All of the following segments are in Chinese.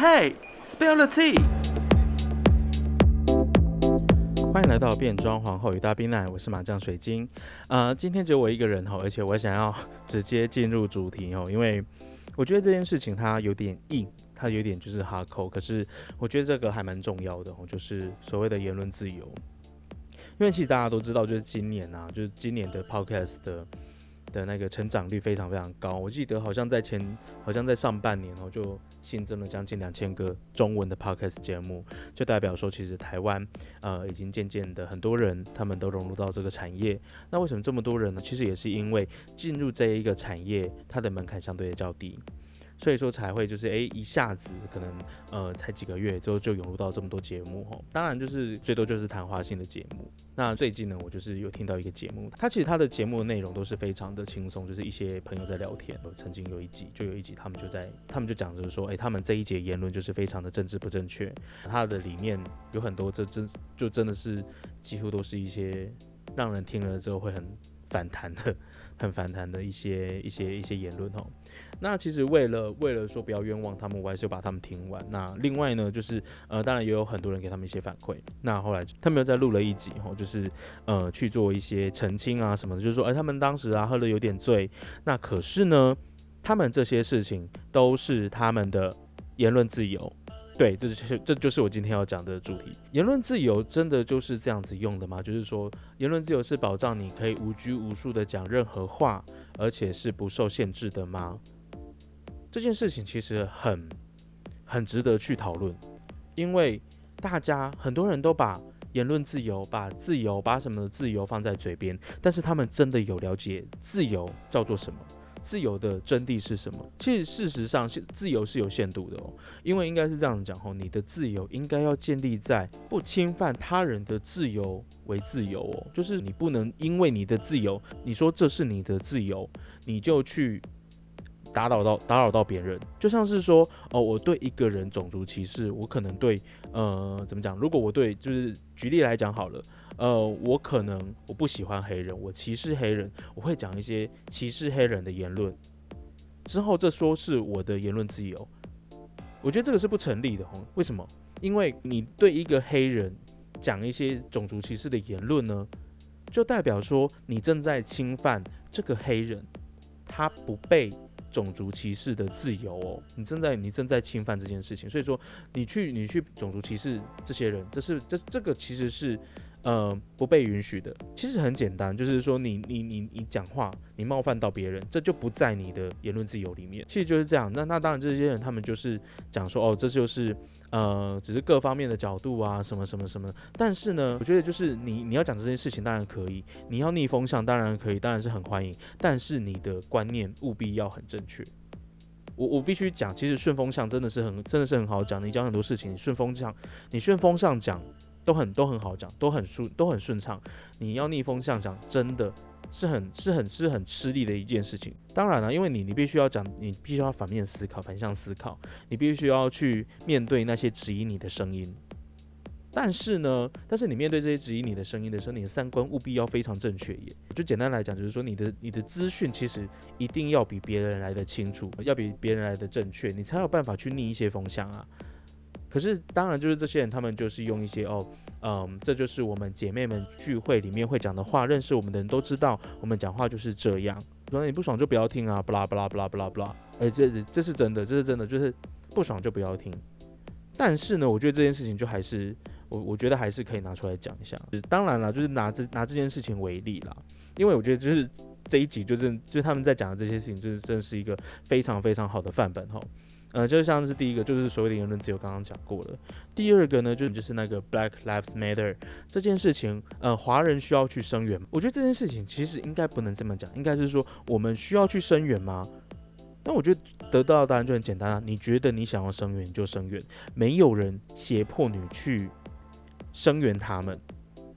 Hey, spill the tea. 欢迎来到变装皇后与大冰奶，我是麻将水晶。呃，今天只有我一个人哈，而且我想要直接进入主题哦，因为我觉得这件事情它有点硬，它有点就是哈口，可是我觉得这个还蛮重要的哦，就是所谓的言论自由。因为其实大家都知道，就是今年啊，就是今年的 Podcast 的。的那个成长率非常非常高，我记得好像在前，好像在上半年哦，就新增了将近两千个中文的 podcast 节目，就代表说其实台湾呃已经渐渐的很多人他们都融入到这个产业。那为什么这么多人呢？其实也是因为进入这一个产业，它的门槛相对的较低。所以说才会就是哎一下子可能呃才几个月之后就涌入到这么多节目哈，当然就是最多就是谈话性的节目。那最近呢，我就是有听到一个节目，它其实它的节目的内容都是非常的轻松，就是一些朋友在聊天。曾经有一集就有一集他们就在他们就讲就是说，哎，他们这一节言论就是非常的政治不正确，它的里面有很多这真就真的是几乎都是一些让人听了之后会很反弹的。很反弹的一些 一些一些言论哦，那其实为了为了说不要冤枉他们，我还是把他们听完。那另外呢，就是呃，当然也有很多人给他们一些反馈。那后来他们又再录了一集哦，就是呃去做一些澄清啊什么的，就是说，哎，他们当时啊喝的有点醉。那可是呢，他们这些事情都是他们的言论自由。对，这就是这就是我今天要讲的主题。言论自由真的就是这样子用的吗？就是说，言论自由是保障你可以无拘无束的讲任何话，而且是不受限制的吗？这件事情其实很很值得去讨论，因为大家很多人都把言论自由、把自由、把什么的自由放在嘴边，但是他们真的有了解自由叫做什么？自由的真谛是什么？其实事实上，自由是有限度的哦。因为应该是这样讲哦，你的自由应该要建立在不侵犯他人的自由为自由哦。就是你不能因为你的自由，你说这是你的自由，你就去。打扰到打扰到别人，就像是说哦，我对一个人种族歧视，我可能对呃怎么讲？如果我对就是举例来讲好了，呃，我可能我不喜欢黑人，我歧视黑人，我会讲一些歧视黑人的言论。之后这说是我的言论自由，我觉得这个是不成立的哦。为什么？因为你对一个黑人讲一些种族歧视的言论呢，就代表说你正在侵犯这个黑人，他不被。种族歧视的自由哦，你正在你正在侵犯这件事情，所以说你去你去种族歧视这些人，这是这这个其实是。呃，不被允许的，其实很简单，就是说你你你你讲话，你冒犯到别人，这就不在你的言论自由里面。其实就是这样。那那当然，这些人他们就是讲说，哦，这就是呃，只是各方面的角度啊，什么什么什么。但是呢，我觉得就是你你要讲这件事情，当然可以；你要逆风向，当然可以，当然是很欢迎。但是你的观念务必要很正确。我我必须讲，其实顺风向真的是很真的是很好讲。你讲很多事情，顺风向，你顺风向讲。都很都很好讲，都很顺都很顺畅。你要逆风向讲，真的是很是很是很吃力的一件事情。当然了，因为你你必须要讲，你必须要反面思考，反向思考，你必须要去面对那些质疑你的声音。但是呢，但是你面对这些质疑你的声音的时候，你的三观务必要非常正确。也就简单来讲，就是说你的你的资讯其实一定要比别人来的清楚，要比别人来的正确，你才有办法去逆一些风向啊。可是，当然就是这些人，他们就是用一些哦，嗯，这就是我们姐妹们聚会里面会讲的话。认识我们的人都知道，我们讲话就是这样。说你不爽就不要听啊，不啦不啦不啦不啦不啦。哎，这这是真的，这是真的，就是不爽就不要听。但是呢，我觉得这件事情就还是我我觉得还是可以拿出来讲一下。当然了，就是拿这拿这件事情为例啦，因为我觉得就是这一集就是就是他们在讲的这些事情，就是真是一个非常非常好的范本哈。呃，就像是第一个，就是所谓的言论自由，刚刚讲过了。第二个呢，就就是那个 Black Lives Matter 这件事情，呃，华人需要去声援。我觉得这件事情其实应该不能这么讲，应该是说我们需要去声援吗？那我觉得得到的答案就很简单啊，你觉得你想要声援就声援，没有人胁迫你去声援他们。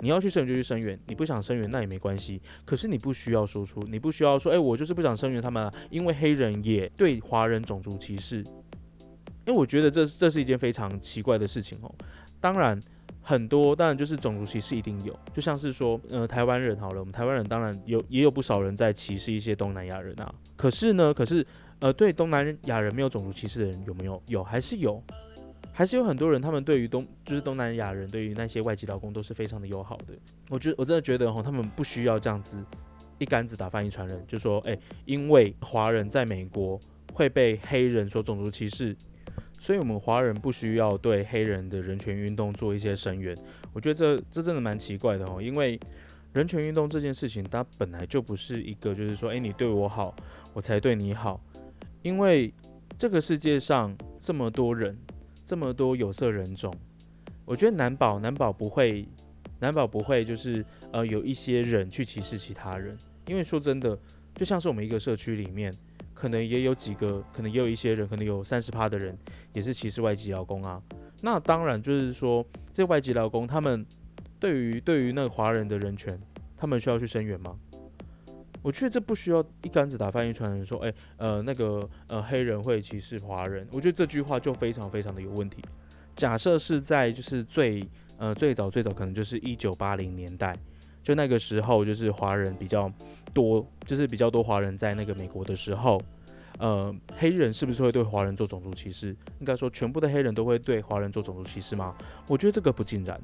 你要去声援就去声援，你不想声援那也没关系。可是你不需要说出，你不需要说，哎，我就是不想声援他们，啊因为黑人也对华人种族歧视。因为我觉得这这是一件非常奇怪的事情哦。当然，很多当然就是种族歧视一定有，就像是说，呃，台湾人好了，我们台湾人当然有也有不少人在歧视一些东南亚人啊。可是呢，可是呃，对东南亚人没有种族歧视的人有没有？有还是有。还是有很多人，他们对于东就是东南亚人，对于那些外籍劳工都是非常的友好的。我觉得我真的觉得哈，他们不需要这样子一竿子打翻一船人，就说哎，因为华人在美国会被黑人说种族歧视，所以我们华人不需要对黑人的人权运动做一些声援。我觉得这这真的蛮奇怪的哦，因为人权运动这件事情，它本来就不是一个就是说，哎，你对我好，我才对你好，因为这个世界上这么多人。这么多有色人种，我觉得难保难保不会，难保不会就是呃有一些人去歧视其他人，因为说真的，就像是我们一个社区里面，可能也有几个，可能也有一些人，可能有三十趴的人也是歧视外籍劳工啊。那当然就是说，这外籍劳工他们对于对于那个华人的人权，他们需要去声援吗？我觉得这不需要一竿子打翻一船人说，哎，呃，那个呃黑人会歧视华人，我觉得这句话就非常非常的有问题。假设是在就是最呃最早最早可能就是一九八零年代，就那个时候就是华人比较多，就是比较多华人在那个美国的时候，呃，黑人是不是会对华人做种族歧视？应该说全部的黑人都会对华人做种族歧视吗？我觉得这个不尽然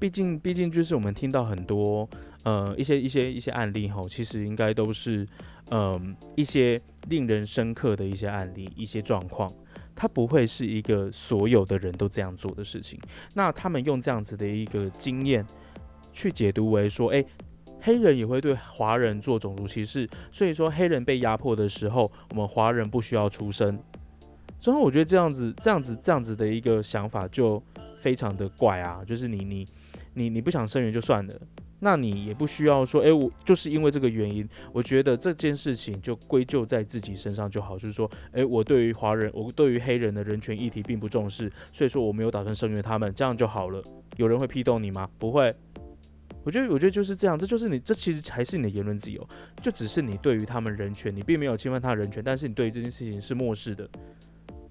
毕竟毕竟就是我们听到很多。呃，一些一些一些案例哈，其实应该都是，嗯，一些令人深刻的一些案例，一些状况，它不会是一个所有的人都这样做的事情。那他们用这样子的一个经验去解读为说，哎，黑人也会对华人做种族歧视，所以说黑人被压迫的时候，我们华人不需要出声。所以我觉得这样子这样子这样子的一个想法就非常的怪啊，就是你你你你不想声援就算了。那你也不需要说，哎，我就是因为这个原因，我觉得这件事情就归咎在自己身上就好。就是说，哎，我对于华人，我对于黑人的人权议题并不重视，所以说我没有打算声援他们，这样就好了。有人会批斗你吗？不会。我觉得，我觉得就是这样，这就是你，这其实还是你的言论自由，就只是你对于他们人权，你并没有侵犯他人权，但是你对于这件事情是漠视的，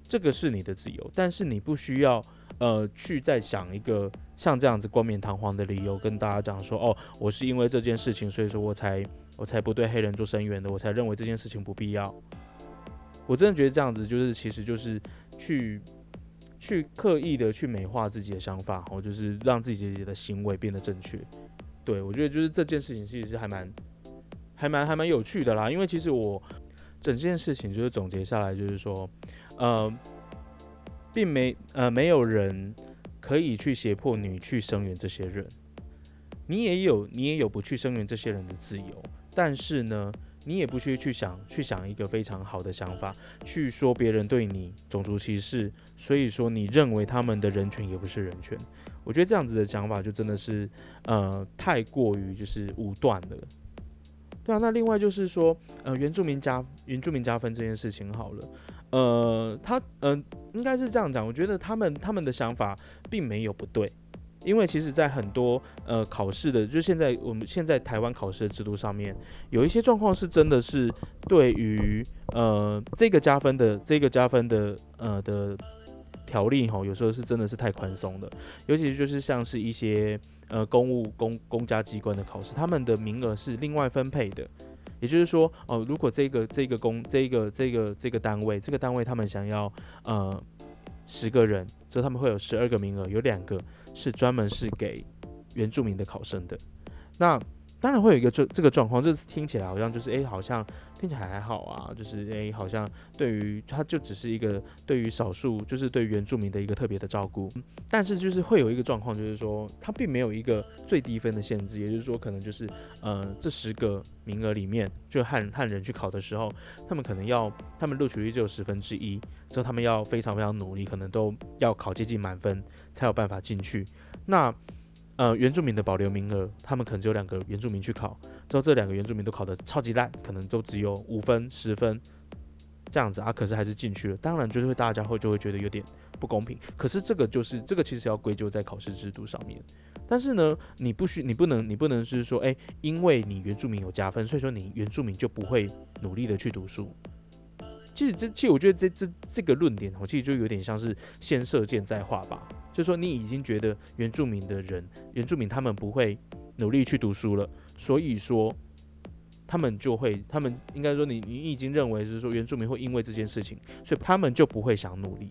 这个是你的自由，但是你不需要。呃，去再想一个像这样子冠冕堂皇的理由，跟大家讲说，哦，我是因为这件事情，所以说我才我才不对黑人做声援的，我才认为这件事情不必要。我真的觉得这样子就是，其实就是去去刻意的去美化自己的想法，哦，就是让自己的行为变得正确。对我觉得就是这件事情其实是还蛮还蛮还蛮有趣的啦，因为其实我整件事情就是总结下来就是说，呃。并没呃没有人可以去胁迫你去声援这些人，你也有你也有不去声援这些人的自由，但是呢，你也不需去想去想一个非常好的想法，去说别人对你种族歧视，所以说你认为他们的人权也不是人权，我觉得这样子的想法就真的是呃太过于就是武断了。对啊，那另外就是说呃原住民加原住民加分这件事情好了。呃，他嗯，应该是这样讲。我觉得他们他们的想法并没有不对，因为其实，在很多呃考试的，就现在我们现在台湾考试的制度上面，有一些状况是真的是对于呃这个加分的这个加分的呃的条例哈，有时候是真的是太宽松的，尤其就是像是一些呃公务公公家机关的考试，他们的名额是另外分配的。也就是说，哦，如果这个这个工这个这个这个单位这个单位他们想要呃十个人，所以他们会有十二个名额，有两个是专门是给原住民的考生的，那。当然会有一个这这个状况，就是听起来好像就是哎，好像听起来还好啊，就是哎，好像对于他就只是一个对于少数，就是对原住民的一个特别的照顾。但是就是会有一个状况，就是说他并没有一个最低分的限制，也就是说可能就是呃这十个名额里面，就汉汉人去考的时候，他们可能要他们录取率只有十分之一，之后他们要非常非常努力，可能都要考接近满分才有办法进去。那呃，原住民的保留名额，他们可能只有两个原住民去考，之后这两个原住民都考得超级烂，可能都只有五分、十分这样子啊，可是还是进去了。当然，就是会大家会就会觉得有点不公平。可是这个就是这个其实要归咎在考试制度上面。但是呢，你不需你不能你不能是说，哎，因为你原住民有加分，所以说你原住民就不会努力的去读书。其实这其实我觉得这这这个论点，我其实就有点像是先射箭再画靶。就说你已经觉得原住民的人，原住民他们不会努力去读书了，所以说他们就会，他们应该说你你已经认为就是说原住民会因为这件事情，所以他们就不会想努力。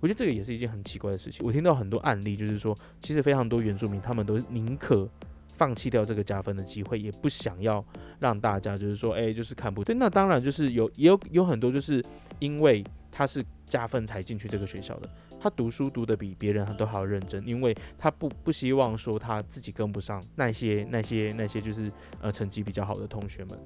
我觉得这个也是一件很奇怪的事情。我听到很多案例，就是说，其实非常多原住民他们都宁可放弃掉这个加分的机会，也不想要让大家就是说，哎，就是看不对。那当然就是有也有有很多就是因为他是加分才进去这个学校的。他读书读得比别人都还要认真，因为他不不希望说他自己跟不上那些那些那些就是呃成绩比较好的同学们。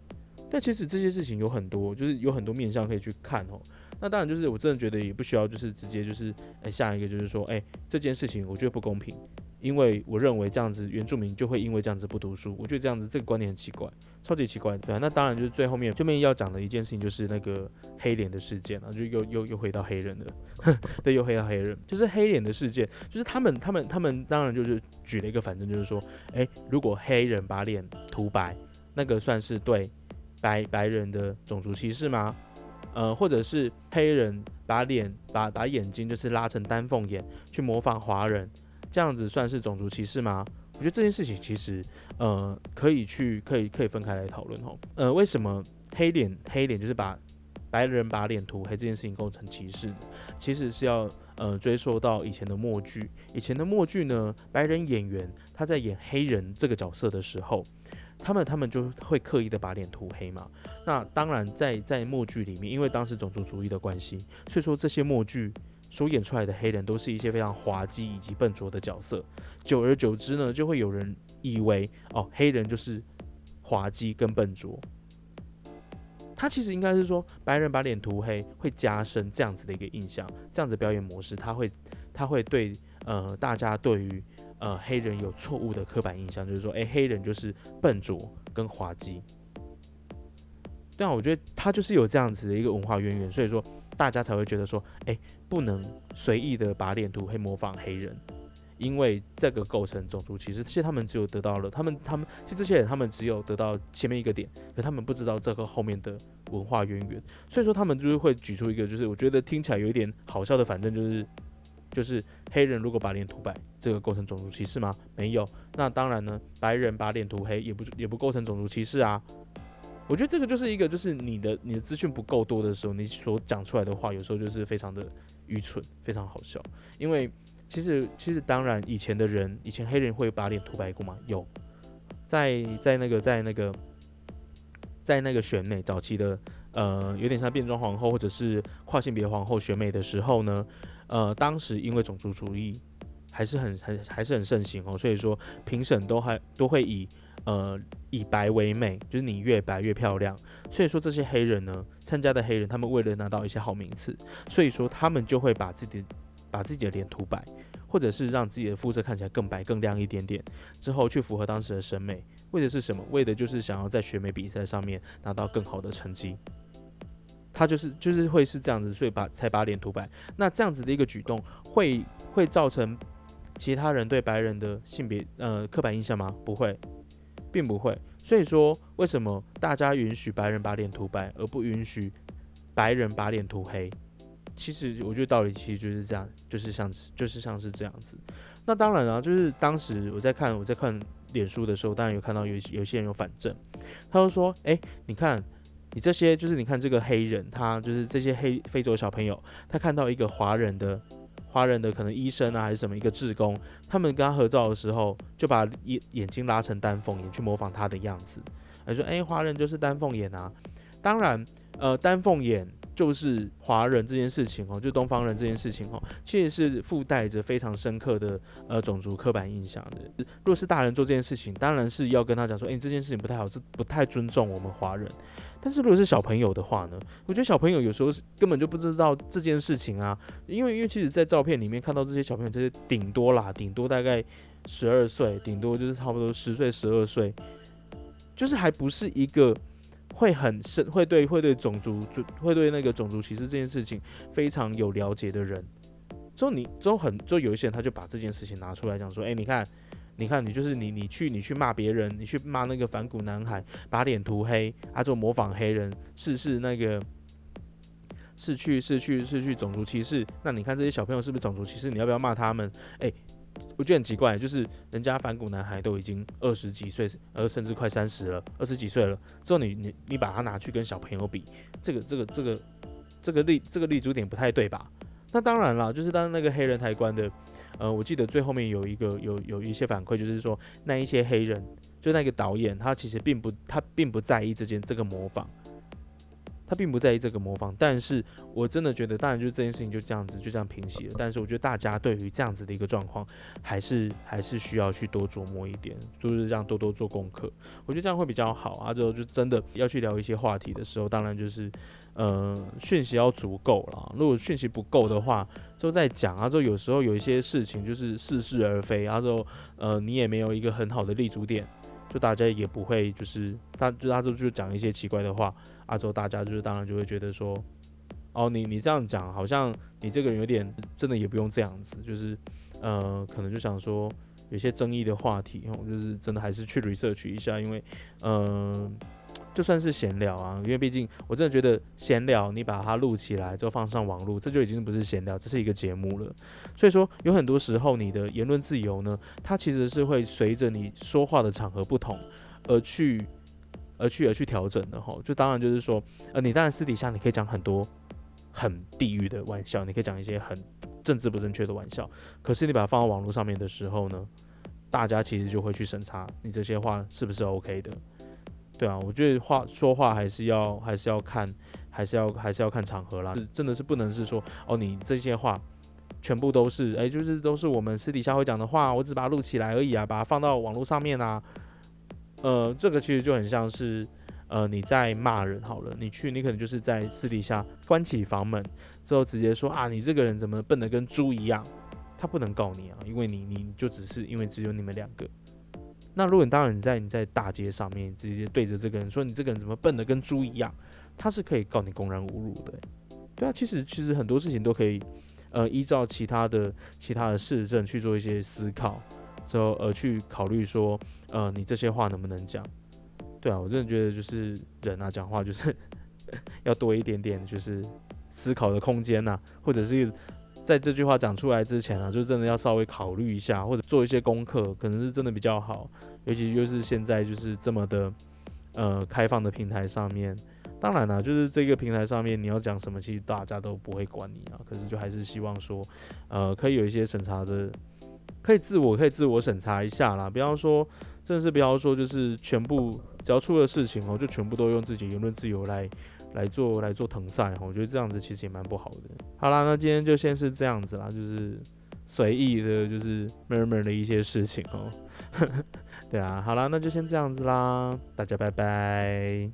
但其实这些事情有很多，就是有很多面向可以去看哦。那当然就是我真的觉得也不需要就是直接就是哎下一个就是说哎这件事情我觉得不公平。因为我认为这样子原住民就会因为这样子不读书，我觉得这样子这个观点很奇怪，超级奇怪，对啊。那当然就是最后面后面要讲的一件事情就是那个黑脸的事件啊，就又又又回到黑人了，对，又回到黑人，就是黑脸的事件，就是他们他们他们当然就是举了一个反正就是说，哎，如果黑人把脸涂白，那个算是对白白人的种族歧视吗？呃，或者是黑人把脸把把眼睛就是拉成丹凤眼去模仿华人？这样子算是种族歧视吗？我觉得这件事情其实，呃，可以去可以可以分开来讨论吼。呃，为什么黑脸黑脸就是把白人把脸涂黑这件事情构成歧视？其实是要呃追溯到以前的默剧。以前的默剧呢，白人演员他在演黑人这个角色的时候，他们他们就会刻意的把脸涂黑嘛。那当然在在默剧里面，因为当时种族主义的关系，所以说这些默剧。所演出来的黑人都是一些非常滑稽以及笨拙的角色，久而久之呢，就会有人以为哦，黑人就是滑稽跟笨拙。他其实应该是说，白人把脸涂黑会加深这样子的一个印象，这样子表演模式，他会他会对呃大家对于呃黑人有错误的刻板印象，就是说，哎，黑人就是笨拙跟滑稽。对啊，我觉得他就是有这样子的一个文化渊源，所以说。大家才会觉得说，哎，不能随意的把脸涂黑模仿黑人，因为这个构成种族歧视。其实他们只有得到了，他们他们其实这些人他们只有得到前面一个点，可他们不知道这个后面的文化渊源。所以说他们就是会举出一个，就是我觉得听起来有一点好笑的，反正就是就是黑人如果把脸涂白，这个构成种族歧视吗？没有。那当然呢，白人把脸涂黑也不也不构成种族歧视啊。我觉得这个就是一个，就是你的你的资讯不够多的时候，你所讲出来的话，有时候就是非常的愚蠢，非常好笑。因为其实其实当然，以前的人，以前黑人会把脸涂白过吗？有，在在那个在那个在那个选美早期的，呃，有点像变装皇后或者是跨性别皇后选美的时候呢，呃，当时因为种族主义还是很很还是很盛行哦，所以说评审都还都会以。呃，以白为美，就是你越白越漂亮。所以说这些黑人呢，参加的黑人，他们为了拿到一些好名次，所以说他们就会把自己把自己的脸涂白，或者是让自己的肤色看起来更白更亮一点点，之后去符合当时的审美。为的是什么？为的就是想要在选美比赛上面拿到更好的成绩。他就是就是会是这样子，所以把才把脸涂白。那这样子的一个举动，会会造成其他人对白人的性别呃刻板印象吗？不会。并不会，所以说为什么大家允许白人把脸涂白，而不允许白人把脸涂黑？其实我觉得道理其实就是这样，就是像就是像是这样子。那当然啊，就是当时我在看我在看脸书的时候，当然有看到有有些人有反证，他就说：哎，你看你这些就是你看这个黑人，他就是这些黑非洲小朋友，他看到一个华人的。华人的可能医生啊，还是什么一个志工，他们跟他合照的时候，就把眼眼睛拉成丹凤眼，去模仿他的样子，他说，哎，华人就是丹凤眼啊。当然，呃，丹凤眼就是华人这件事情哦，就东方人这件事情哦，其实是附带着非常深刻的呃种族刻板印象的。如果是大人做这件事情，当然是要跟他讲说，哎，这件事情不太好，这不太尊重我们华人。但是如果是小朋友的话呢？我觉得小朋友有时候是根本就不知道这件事情啊，因为因为其实，在照片里面看到这些小朋友，这些顶多啦，顶多大概十二岁，顶多就是差不多十岁、十二岁，就是还不是一个会很深，会对会对种族就会对那个种族歧视这件事情非常有了解的人。之后你之后很就有一些人他就把这件事情拿出来讲说，哎，你看。你看，你就是你，你去你去骂别人，你去骂那个反骨男孩，把脸涂黑，啊，就模仿黑人，是是那个，是去是去是去种族歧视。那你看这些小朋友是不是种族歧视？你要不要骂他们？哎，我觉得很奇怪，就是人家反骨男孩都已经二十几岁，呃，甚至快三十了，二十几岁了，之后你你你把他拿去跟小朋友比，这个这个这个这个立这个立足点不太对吧？那当然啦，就是当那个黑人抬棺的，呃，我记得最后面有一个有有一些反馈，就是说那一些黑人，就那个导演，他其实并不他并不在意这件这个模仿。他并不在意这个模仿，但是我真的觉得，当然就是这件事情就这样子，就这样平息了。但是我觉得大家对于这样子的一个状况，还是还是需要去多琢磨一点，就是这样多多做功课。我觉得这样会比较好啊。之后就真的要去聊一些话题的时候，当然就是，呃，讯息要足够了。如果讯息不够的话，就在讲啊。之后有时候有一些事情就是似是而非，然后呃，你也没有一个很好的立足点。就大家也不会，就是他就他就就讲一些奇怪的话，啊，之后大家就是当然就会觉得说，哦，你你这样讲，好像你这个人有点真的也不用这样子，就是呃，可能就想说有些争议的话题，哦，就是真的还是去 research 一下，因为嗯。就算是闲聊啊，因为毕竟我真的觉得闲聊，你把它录起来之后放上网络，这就已经不是闲聊，这是一个节目了。所以说，有很多时候你的言论自由呢，它其实是会随着你说话的场合不同而去、而去、而去调整的哈。就当然就是说，呃，你当然私底下你可以讲很多很地域的玩笑，你可以讲一些很政治不正确的玩笑，可是你把它放到网络上面的时候呢，大家其实就会去审查你这些话是不是 OK 的。对啊，我觉得话说话还是要还是要看，还是要还是要看场合啦。真的是不能是说哦，你这些话全部都是哎，就是都是我们私底下会讲的话，我只把它录起来而已啊，把它放到网络上面啊。呃，这个其实就很像是呃你在骂人好了，你去你可能就是在私底下关起房门之后直接说啊，你这个人怎么笨得跟猪一样？他不能告你啊，因为你你就只是因为只有你们两个。那如果你当然你在你在大街上面直接对着这个人说你这个人怎么笨的跟猪一样，他是可以告你公然侮辱的。对啊，其实其实很多事情都可以，呃，依照其他的其他的事证去做一些思考，之后而去考虑说，呃，你这些话能不能讲？对啊，我真的觉得就是人啊，讲话就是 要多一点点就是思考的空间呐，或者是。在这句话讲出来之前啊，就真的要稍微考虑一下，或者做一些功课，可能是真的比较好。尤其就是现在就是这么的呃开放的平台上面，当然了，就是这个平台上面你要讲什么，其实大家都不会管你啊。可是就还是希望说，呃，可以有一些审查的，可以自我可以自我审查一下啦。比方说，真是比方说就是全部只要出了事情哦，就全部都用自己言论自由来。来做来做腾赛，我觉得这样子其实也蛮不好的。好啦，那今天就先是这样子啦，就是随意的，就是 murmur 的一些事情哦。对啊，好啦，那就先这样子啦，大家拜拜。